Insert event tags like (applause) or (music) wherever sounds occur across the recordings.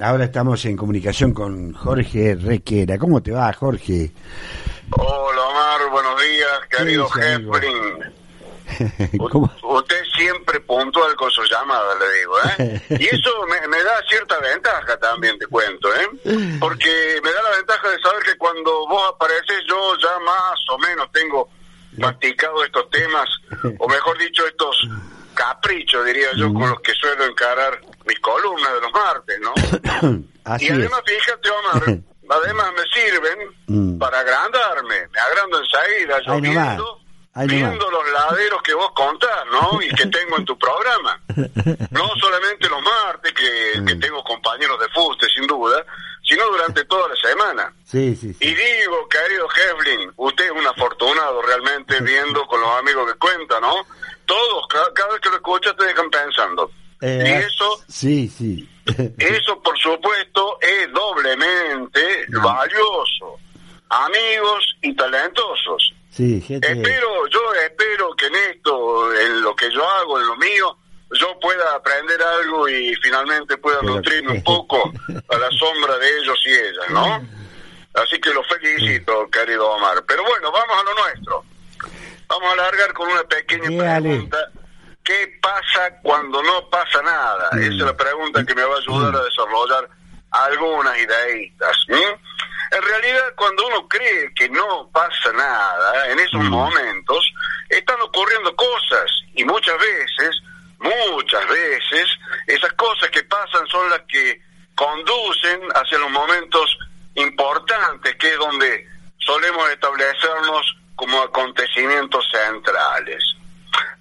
Ahora estamos en comunicación con Jorge Requera. ¿Cómo te va, Jorge? Hola, Omar. Buenos días, querido Heflin. (laughs) Usted siempre puntual con su llamada, le digo, ¿eh? (laughs) Y eso me, da cierta ventaja también, te cuento, ¿eh? Porque me da la ventaja de saber que cuando vos apareces yo ya más o menos tengo practicado estos temas, o mejor dicho, estos caprichos, diría yo, con los que suelo encarar mis columnas de los martes, ¿no? (coughs) y además, fíjate, Omar, (coughs) además me sirven mm. para agrandarme, me agrando enseguida, yo viendo, viendo los laderos que vos contás, ¿no? Y que (laughs) tengo en tu programa. No solamente los martes, que, mm. tengo compañeros de fuste, sin duda, sino durante toda la semana. Sí, sí, Y digo, querido Heflin, usted es un afortunado realmente viendo con los amigos que cuenta, ¿no? Todos, cada, vez que lo escuchas te dejan pensando. Eh, y eso, sí, sí. (laughs) eso por supuesto es doblemente valioso. Amigos y talentosos. Sí, gente... Espero, yo espero que en esto, en lo que yo hago, en lo mío, yo pueda aprender algo y finalmente pueda nutrirme un poco (laughs) a la sombra de ellos y ellas, ¿no? Así que lo felicito, querido Omar. Pero bueno, vamos a lo nuestro. Vamos a alargar con una pequeña pregunta. ¿Qué pasa cuando no pasa nada? Esa es la pregunta que me va a ayudar a desarrollar algunas ideitas. En realidad, cuando uno cree que no pasa nada, en esos momentos están ocurriendo cosas y muchas veces, muchas veces, esas cosas que pasan son las que conducen hacia los momentos importantes, que es donde solemos establecernos como acontecimientos centrales.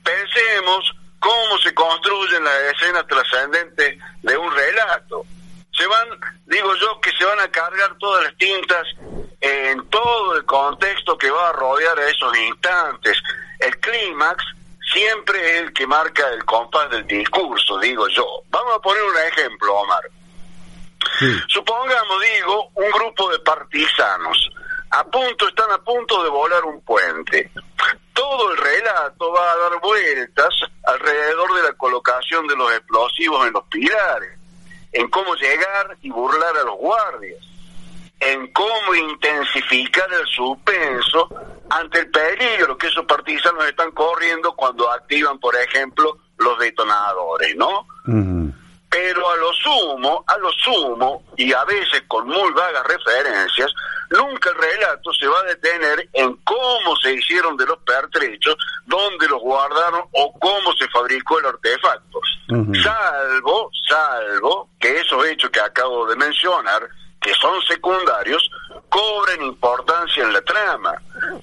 Pensemos cómo se construyen las escenas trascendentes de un relato. Se van, digo yo, que se van a cargar todas las tintas en todo el contexto que va a rodear a esos instantes. El clímax siempre es el que marca el compás del discurso, digo yo. Vamos a poner un ejemplo, Omar. Supongamos, digo, un grupo de partisanos a punto, están a punto de volar un puente. Todo el relato va a dar vueltas alrededor de la colocación de los explosivos en los pilares, en cómo llegar y burlar a los guardias, en cómo intensificar el suspenso ante el peligro que esos partisanos están corriendo cuando activan, por ejemplo, los detonadores, ¿no? pero a lo sumo, a lo sumo, y a veces con muy vagas referencias, nunca el relato se va a detener en cómo se hicieron de los pertrechos, dónde los guardaron o cómo se fabricó el artefacto. Salvo, salvo que esos hechos que acabo de mencionar, que son secundarios, cobren importancia en la trama.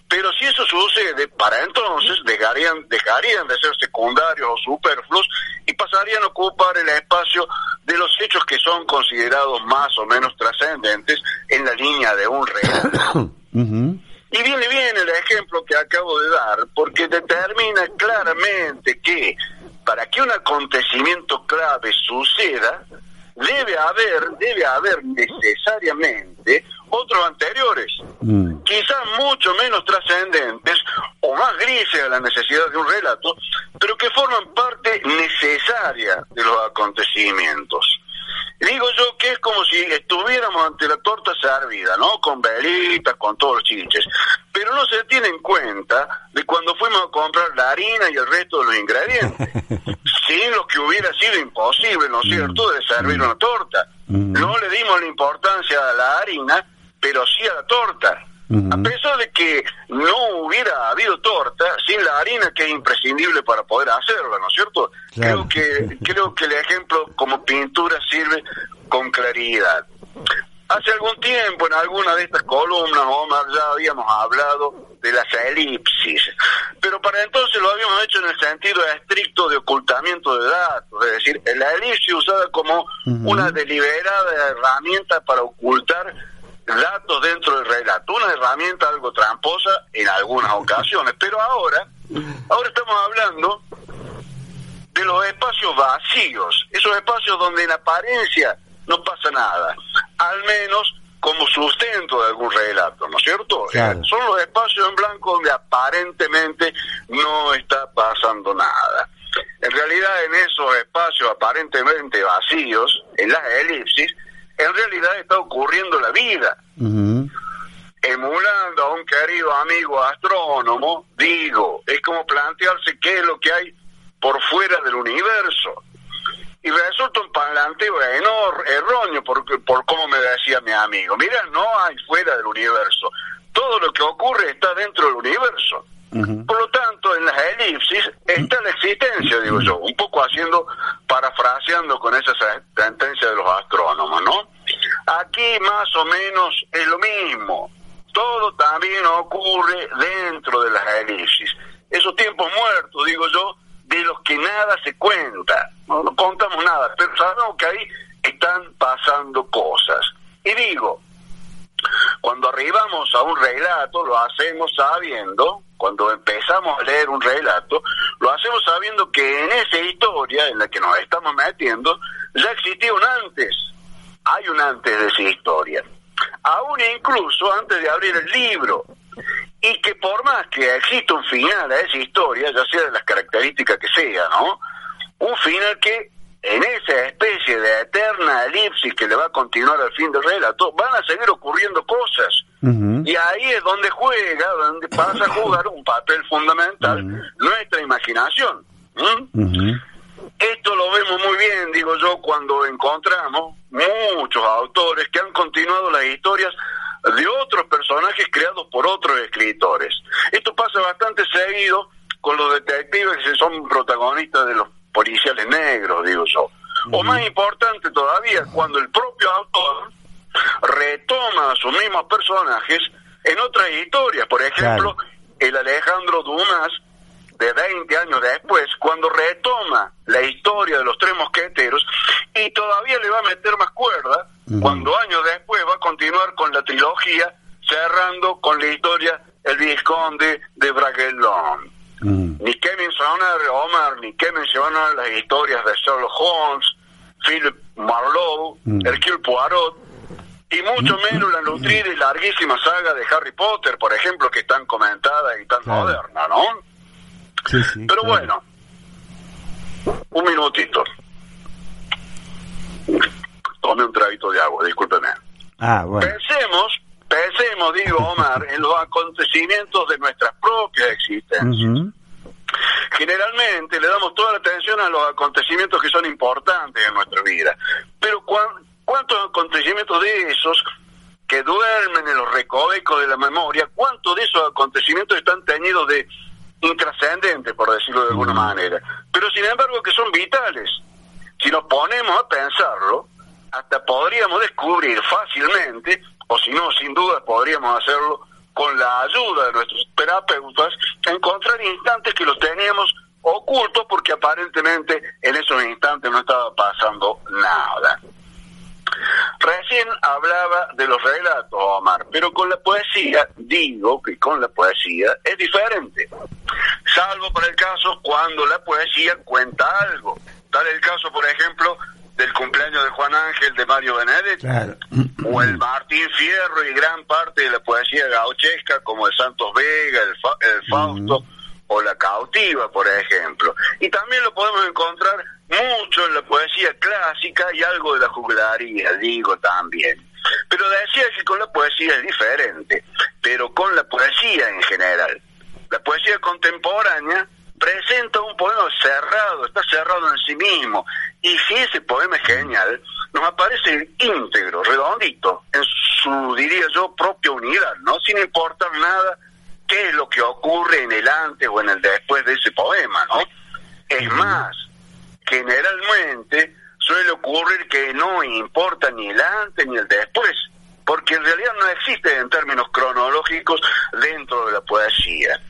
Pero si eso sucede, para entonces dejarían, dejarían de ser secundarios o superfluos y pasarían a ocupar el espacio de los hechos que son considerados más o menos trascendentes en la línea de un relato. (coughs) Y viene bien el ejemplo que acabo de dar, porque determina claramente que para que un acontecimiento clave suceda, debe haber, debe haber necesariamente otros anteriores, mm. quizás mucho menos trascendentes o más grises a la necesidad de un relato, pero que forman parte necesaria de los acontecimientos. Digo yo que es como si estuviéramos ante la torta servida, ¿no? Con velitas, con todos los chinches. Pero no se tiene en cuenta de cuando fuimos a comprar la harina y el resto de los ingredientes. (laughs) Sin lo que hubiera sido imposible, ¿no es mm. cierto?, de servir mm. una torta. No le dimos la importancia a la harina pero sí a la torta. A pesar de que no hubiera habido torta sin la harina que es imprescindible para poder hacerla, ¿no es cierto? Creo que (laughs) creo que el ejemplo como pintura sirve con claridad. Hace algún tiempo en alguna de estas columnas, Omar, ya habíamos hablado de las elipsis, pero para entonces lo habíamos hecho en el sentido estricto de ocultamiento de datos, es decir, la elipsis usada como una deliberada herramienta para ocultar datos dentro del relato, una herramienta algo tramposa en algunas ocasiones, pero ahora, ahora estamos hablando de los espacios vacíos, esos espacios donde en apariencia no pasa nada, al menos como sustento de algún relato, ¿no es cierto? Son los espacios en blanco donde aparentemente no está pasando nada. En realidad en esos espacios aparentemente vacíos, en las elipsis, en realidad está ocurriendo la vida. Emulando a un querido amigo astrónomo, digo, es como plantearse qué es lo que hay por fuera del universo. Y resulta un planteo erróneo por, por como me decía mi amigo. Mira, no hay fuera del universo. Todo lo que ocurre está dentro del universo. Por lo tanto, en las elipsis está la existencia, digo yo, un poco haciendo, parafraseando con esa sentencia de los astrónomos, ¿no? Más o menos es lo mismo. Todo también ocurre dentro de las elipsis. Esos tiempos muertos, digo yo, de los que nada se cuenta. No, no contamos nada, pero sabemos que ahí están pasando cosas. Y digo, cuando arribamos a un relato, lo hacemos sabiendo, cuando empezamos a leer un relato, lo hacemos sabiendo que en esa historia en la que nos estamos metiendo, ya existía un antes. Hay un antes de esa historia. Aún incluso antes de abrir el libro. Y que por más que exista un final a esa historia, ya sea de las características que sea, ¿no? Un final que en esa especie de eterna elipsis que le va a continuar al fin del relato, van a seguir ocurriendo cosas. Y ahí es donde juega, donde pasa a jugar un papel fundamental nuestra imaginación. Esto lo vemos muy bien, digo yo, cuando encontramos muchos autores que han continuado las historias de otros personajes creados por otros escritores. Esto pasa bastante seguido con los detectives que son protagonistas de los policiales negros, digo yo. O más importante todavía, cuando el propio autor retoma a sus mismos personajes en otras historias. Por ejemplo, el Alejandro Dumas, de 20 años después, cuando retoma la historia de los tres mosqueteros y todavía le va a meter más cuerda, cuando años después va a continuar con la trilogía, cerrando con la historia El Visconde de Bragelonne. Ni que mencionar, Omar, ni que mencionar las historias de Sherlock Holmes, Philip Marlowe, Hercule Poirot, y mucho menos la nutrida y larguísima saga de Harry Potter, por ejemplo, que es tan comentada y tan moderna, ¿no? Pero bueno, un minutito. Tome un traguito de agua, discúlpeme. Ah, bueno. Pensemos, pensemos, digo (laughs) Omar, en los acontecimientos de nuestras propias existencias. Generalmente le damos toda la atención a los acontecimientos que son importantes en nuestra vida, pero ¿cuántos acontecimientos de esos que duermen en los recovecos de la memoria, cuántos de esos acontecimientos están teñidos de intrascendente, por decirlo de alguna manera, pero sin embargo que son vitales. Si nos ponemos a pensarlo, hasta podríamos descubrir fácilmente, o si no, sin duda podríamos hacerlo con la ayuda de nuestros terapeutas, encontrar instantes que los teníamos ocultos porque aparentemente en esos instantes no estaba pasando. Recién hablaba de los relatos, Omar, pero con la poesía, digo que con la poesía es diferente. Salvo para el caso cuando la poesía cuenta algo. Tal el caso, por ejemplo, del cumpleaños de Juan Ángel de Mario Benedetti, o el Martín Fierro y gran parte de la poesía gauchesca como el Santos Vega, el, Fausto o la Cautiva, por ejemplo. Y también lo podemos encontrar mucho en la poesía clásica y algo de la juglaría, digo también. Pero decía que con la poesía es diferente, pero con la poesía en general. La poesía contemporánea presenta un poema cerrado, está cerrado en sí mismo. Y si ese poema es genial, nos aparece íntegro, redondito, en su, diría yo, propia unidad, ¿no? Sin importar nada qué es lo que ocurre en el antes o en el después de ese poema, ¿no? Es más, generalmente suele ocurrir que no importa ni el antes ni el después, porque en realidad no existe en términos cronológicos dentro de la poesía.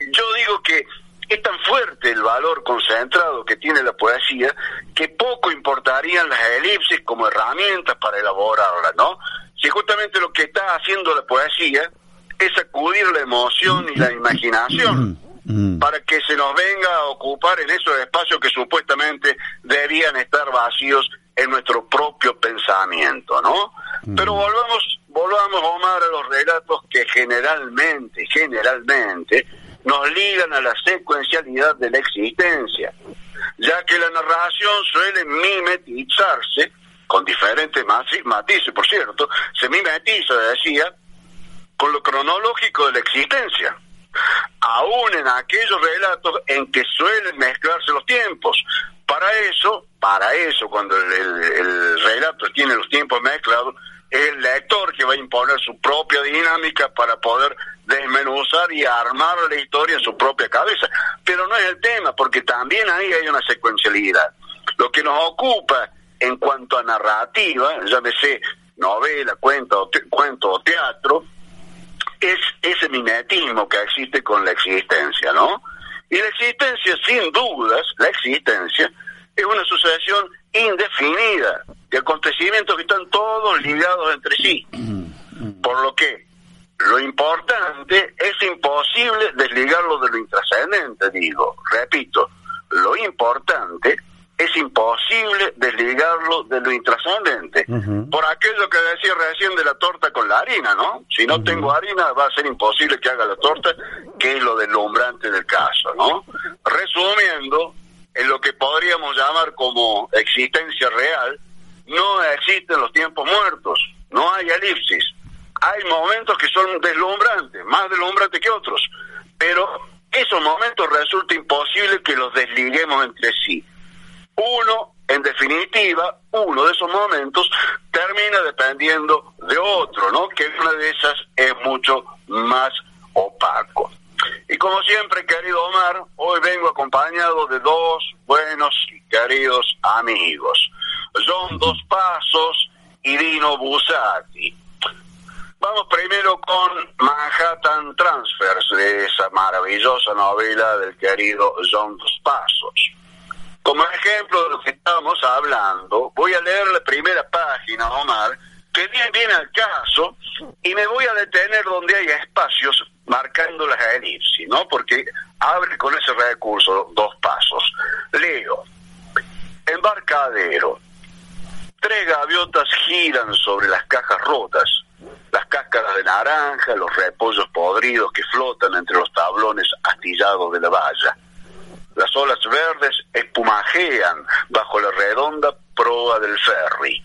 Yo digo que es tan fuerte el valor concentrado que tiene la poesía que poco importarían las elipsis como herramientas para elaborarla, ¿no? Si justamente lo que está haciendo la poesía es sacudir la emoción y la imaginación (clears throat) para que se nos venga a ocupar en esos espacios que supuestamente debían estar vacíos en nuestro propio pensamiento, ¿no? Pero volvamos, volvamos, Omar, a los relatos que generalmente, generalmente, nos ligan a la secuencialidad de la existencia, ya que la narración suele mimetizarse con diferentes matices, por cierto, se mimetiza, decía, con lo cronológico de la existencia, aún en aquellos relatos en que suelen mezclarse los tiempos. Para eso, para eso, cuando el, relato tiene los tiempos mezclados, el lector que va a imponer su propia dinámica para poder desmenuzar y armar la historia en su propia cabeza. Pero no es el tema, porque también ahí hay una secuencialidad. Lo que nos ocupa en cuanto a narrativa, llámese novela, cuento, cuento o teatro, es ese mimetismo que existe con la existencia, ¿no? Y la existencia, sin dudas, la existencia, es una sucesión indefinida de acontecimientos que están todos ligados entre sí. Por lo que lo importante es imposible desligarlo de lo intrascendente, digo. Repito, lo importante es imposible desligarlo de lo intrascendente. Por aquello que decía recién de la torta con la harina, ¿no? Si no tengo harina, va a ser imposible que haga la torta, que es lo deslumbrante del caso, ¿no? Resumiendo, en lo que podríamos llamar como existencia real, no existen los tiempos muertos, no hay elipsis. Hay momentos que son deslumbrantes, más deslumbrantes que otros, pero esos momentos resulta imposible que los desliguemos entre sí uno, en definitiva, uno de esos momentos termina dependiendo de otro, ¿no? Que una de esas es mucho más opaco. Y como siempre, querido Omar, hoy vengo acompañado de dos buenos y queridos amigos. Son Dos Pasos y Dino Busati. Vamos primero con Manhattan Transfers, de esa maravillosa novela del querido John Dos Pasos. Como ejemplo de lo que estábamos hablando, voy a leer la primera página, Omar, que bien viene al caso, y me voy a detener donde hay espacios marcando las elipsis, ¿no? Porque abre con ese recurso dos pasos. Leo. Embarcadero. Tres gaviotas giran sobre las cajas rotas, las cáscaras de naranja, los repollos podridos que flotan entre los tablones astillados de la valla las olas verdes espumajean bajo la redonda proa del ferry.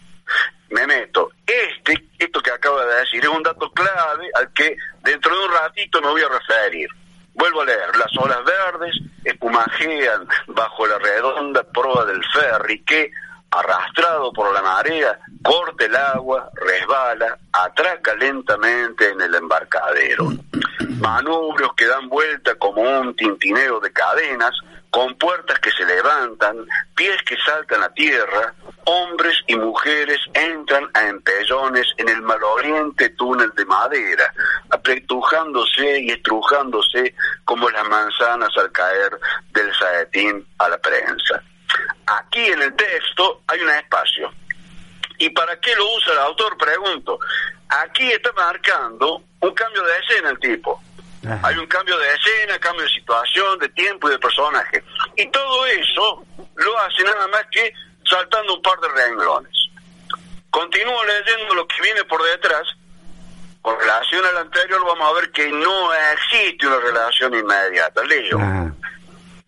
Me meto. Este, esto que acabo de decir, es un dato clave al que dentro de un ratito me voy a referir. Vuelvo a leer. Las olas verdes espumajean bajo la redonda proa del ferry que, arrastrado por la marea, corta el agua, resbala, atraca lentamente en el embarcadero. Manubrios que dan vuelta como un tintineo de cadenas con puertas que se levantan, pies que saltan a tierra, hombres y mujeres entran a empellones en el maloriente túnel de madera, apretujándose y estrujándose como las manzanas al caer del saetín a la prensa. Aquí en el texto hay un espacio. ¿Y para qué lo usa el autor? Pregunto. Aquí está marcando un cambio de escena el tipo. Hay un cambio de escena, cambio de situación, de tiempo y de personaje. Y todo eso lo hace nada más que saltando un par de renglones. Continúo leyendo lo que viene por detrás. Con relación al anterior vamos a ver que no existe una relación inmediata. Leo.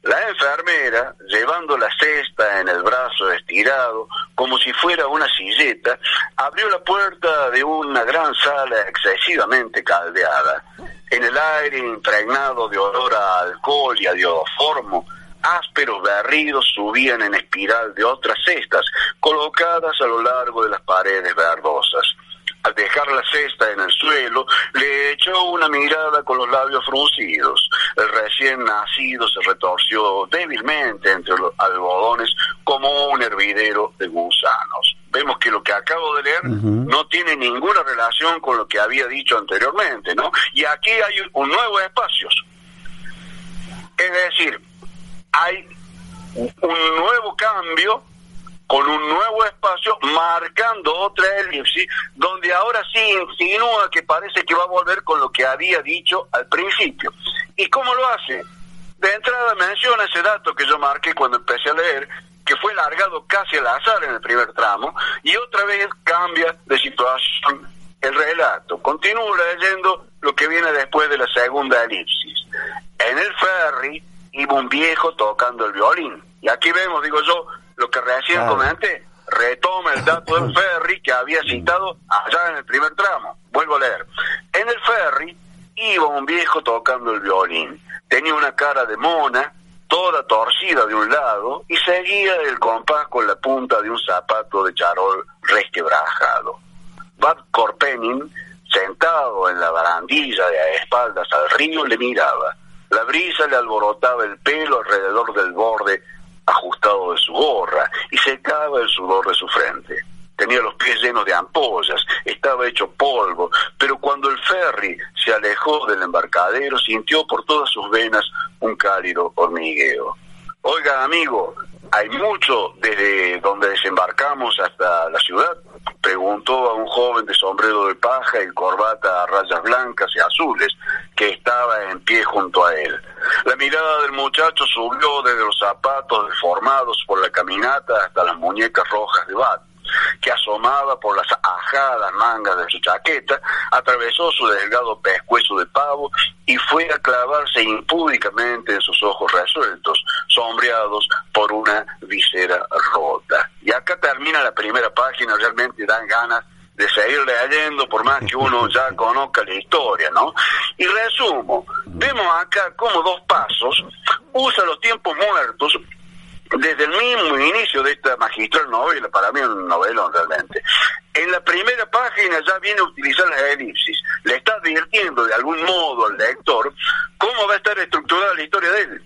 La enfermera, llevando la cesta en el brazo estirado, como si fuera una silleta, abrió la puerta de una gran sala excesivamente caldeada. En el aire impregnado de olor a alcohol y a diodoformo, ásperos berridos subían en espiral de otras cestas, colocadas a lo largo de las paredes verdosas al dejar la cesta en el suelo, le echó una mirada con los labios fruncidos. El recién nacido se retorció débilmente entre los algodones como un hervidero de gusanos. Vemos que lo que acabo de leer no tiene ninguna relación con lo que había dicho anteriormente, ¿no? Y aquí hay un nuevo espacio. Es decir, hay un nuevo cambio con un nuevo espacio marcando otra elipsis donde ahora sí insinúa que parece que va a volver con lo que había dicho al principio. ¿Y cómo lo hace? De entrada menciona ese dato que yo marqué cuando empecé a leer, que fue largado casi al azar en el primer tramo, y otra vez cambia de situación el relato. Continúo leyendo lo que viene después de la segunda elipsis. En el ferry iba un viejo tocando el violín. Y aquí vemos, digo yo, lo que recién comenté, retoma el dato del (laughs) ferry que había citado allá en el primer tramo. Vuelvo a leer. En el ferry iba un viejo tocando el violín. Tenía una cara de mona, toda torcida de un lado, y seguía el compás con la punta de un zapato de charol resquebrajado. Bad Corpenin, sentado en la barandilla de a espaldas al río, le miraba. La brisa le alborotaba el pelo alrededor del borde ajustado de su gorra y secaba el sudor de su frente. Tenía los pies llenos de ampollas, estaba hecho polvo, pero cuando el ferry se alejó del embarcadero sintió por todas sus venas un cálido hormigueo. Oiga, amigo, ¿hay mucho desde donde desembarcamos hasta la ciudad? Preguntó a un joven de sombrero de paja y corbata a rayas blancas y azules que estaba en pie junto a él. La mirada del muchacho subió desde los zapatos deformados por la caminata hasta las muñecas rojas de Bat que asomaba por las ajadas mangas de su chaqueta, atravesó su delgado pescuezo de pavo y fue a clavarse impúdicamente en sus ojos resueltos, sombreados por una visera rota. Y acá termina la primera página, realmente dan ganas de seguir leyendo por más que uno ya (laughs) conozca la historia, ¿no? Y resumo, vemos acá como dos pasos usa los tiempos muertos desde el mismo inicio de esta magistral novela, para mí es un novelón realmente. En la primera página ya viene a utilizar las elipsis, le está advirtiendo de algún modo al lector cómo va a estar estructurada la historia de él.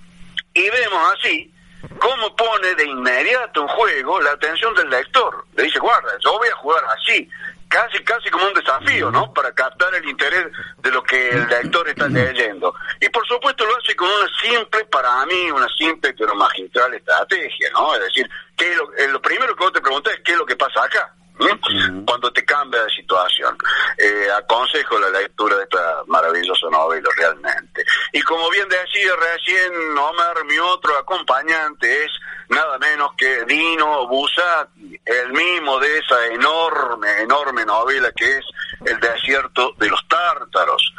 Y vemos así cómo pone de inmediato en juego la atención del lector. Le dice, guarda, yo voy a jugar así, casi, casi como un desafío, ¿no? Para captar el interés de lo que el lector está leyendo. Y por supuesto lo hace con una simple, para mí, una simple pero magistral estrategia, ¿no? Es decir, que lo, eh, lo primero que vos te preguntas es qué es lo que pasa acá. Cuando te cambia de situación. Eh, aconsejo la lectura de esta maravillosa novela realmente. Y como bien decía recién Omar, mi otro acompañante es nada menos que Dino Busati, el mismo de esa enorme, enorme novela que es El desierto de los tártaros.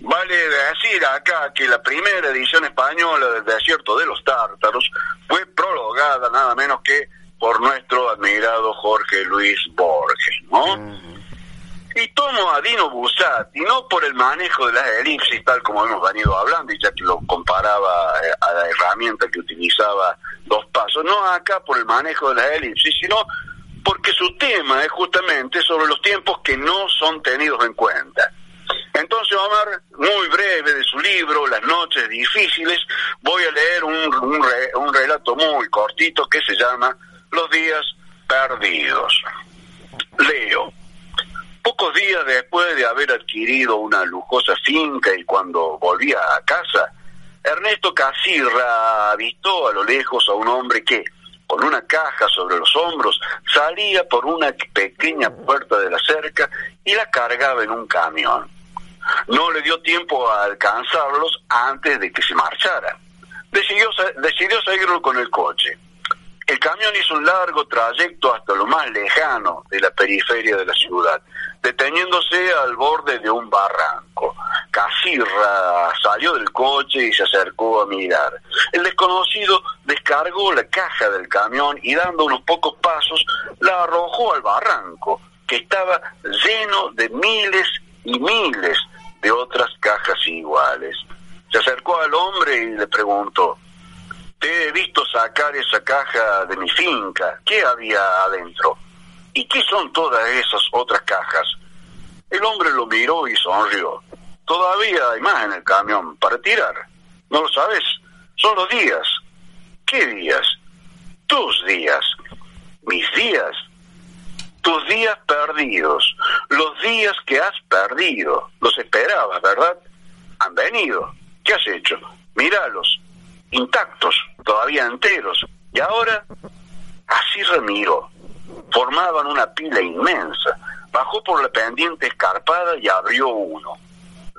Vale decir acá que la primera edición española del desierto de los tártaros fue prologada nada menos que por nuestro admirado Jorge Luis Borges, ¿no? Y tomo a Dino Busati, no por el manejo de las elipsis, tal como hemos venido hablando, y ya que lo comparaba eh, a la herramienta que utilizaba dos pasos, no acá por el manejo de las elipsis, sino porque su tema es justamente sobre los tiempos que no son tenidos en cuenta. Entonces, Omar, muy breve de su libro, Las noches difíciles, voy a leer un, un, un relato muy cortito que se llama Los días perdidos. Leo. Pocos días después de haber adquirido una lujosa finca y cuando volvía a casa, Ernesto Casirra avistó a lo lejos a un hombre que, con una caja sobre los hombros, salía por una pequeña puerta de la cerca y la cargaba en un camión. No le dio tiempo a alcanzarlos antes de que se marchara. Decidió, decidió seguirlo con el coche. El camión hizo un largo trayecto hasta lo más lejano de la periferia de la ciudad, deteniéndose al borde de un barranco. Casirra salió del coche y se acercó a mirar. El desconocido descargó la caja del camión y dando unos pocos pasos la arrojó al barranco, que estaba lleno de miles y miles de otras cajas iguales. Se acercó al hombre y le preguntó, te he visto sacar esa caja de mi finca. ¿Qué había adentro? ¿Y qué son todas esas otras cajas? El hombre lo miró y sonrió. Todavía hay más en el camión para tirar. ¿No lo sabes? Son los días. ¿Qué días? Tus días. Mis días. Tus días perdidos. Los días que has perdido. Los esperabas, ¿verdad? Han venido. ¿Qué has hecho? Míralos intactos, todavía enteros. Y ahora, así remiró. Formaban una pila inmensa. Bajó por la pendiente escarpada y abrió uno.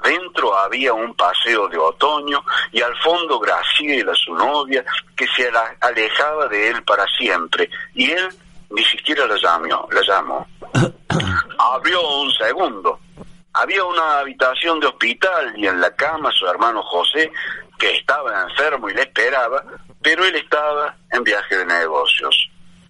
Dentro había un paseo de otoño y al fondo Graciela, su novia, que se alejaba de él para siempre. Y él ni siquiera la llamó. La llamó. (coughs) Abrió un segundo. Había una habitación de hospital y en la cama su hermano José que estaba enfermo y le esperaba, pero él estaba en viaje de negocios.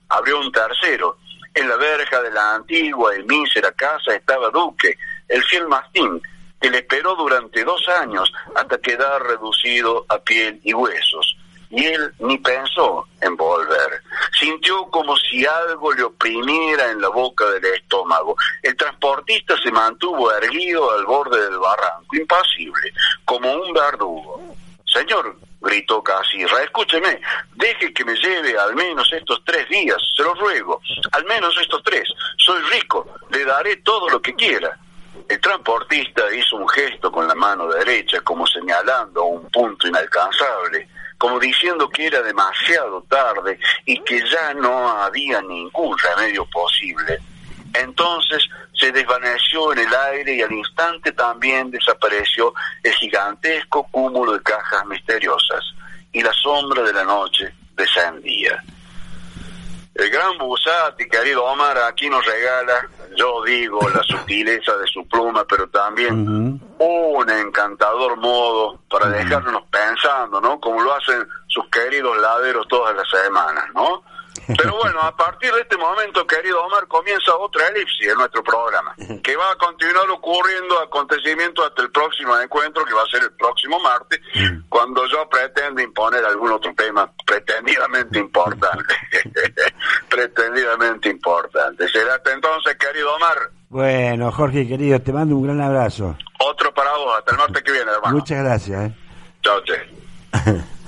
Abrió un tercero En la verja de la antigua y mísera casa estaba Duque, el fiel mastín, que le esperó durante dos años hasta quedar reducido a piel y huesos. Y él ni pensó en volver. Sintió como si algo le oprimiera en la boca del estómago. El transportista se mantuvo erguido al borde del barranco, impasible, como un verdugo. Señor, gritó casi, escúcheme, deje que me lleve al menos estos tres días, se lo ruego, al menos estos tres. Soy rico, le daré todo lo que quiera. El transportista hizo un gesto con la mano derecha, como señalando un punto inalcanzable, como diciendo que era demasiado tarde y que ya no había ningún remedio posible. Entonces se desvaneció en el aire y al instante también desapareció el gigantesco cúmulo de cajas misteriosas y la sombra de la noche descendía. El gran Busati, querido Omar, aquí nos regala, yo digo, la sutileza de su pluma, pero también un encantador modo para dejarnos pensando, ¿no? Como lo hacen sus queridos laderos todas las semanas, ¿no? Pero bueno, a partir de este momento, querido Omar, comienza otra elipsis en nuestro programa, que va a continuar ocurriendo acontecimientos hasta el próximo encuentro, que va a ser el próximo martes, cuando yo pretendo imponer algún otro tema pretendidamente importante. (laughs) pretendidamente importante. Será hasta entonces, querido Omar. Bueno, Jorge, querido, te mando un gran abrazo. Otro para vos, hasta el martes que viene, hermano. Muchas gracias. ¿eh? Chao, che. (laughs)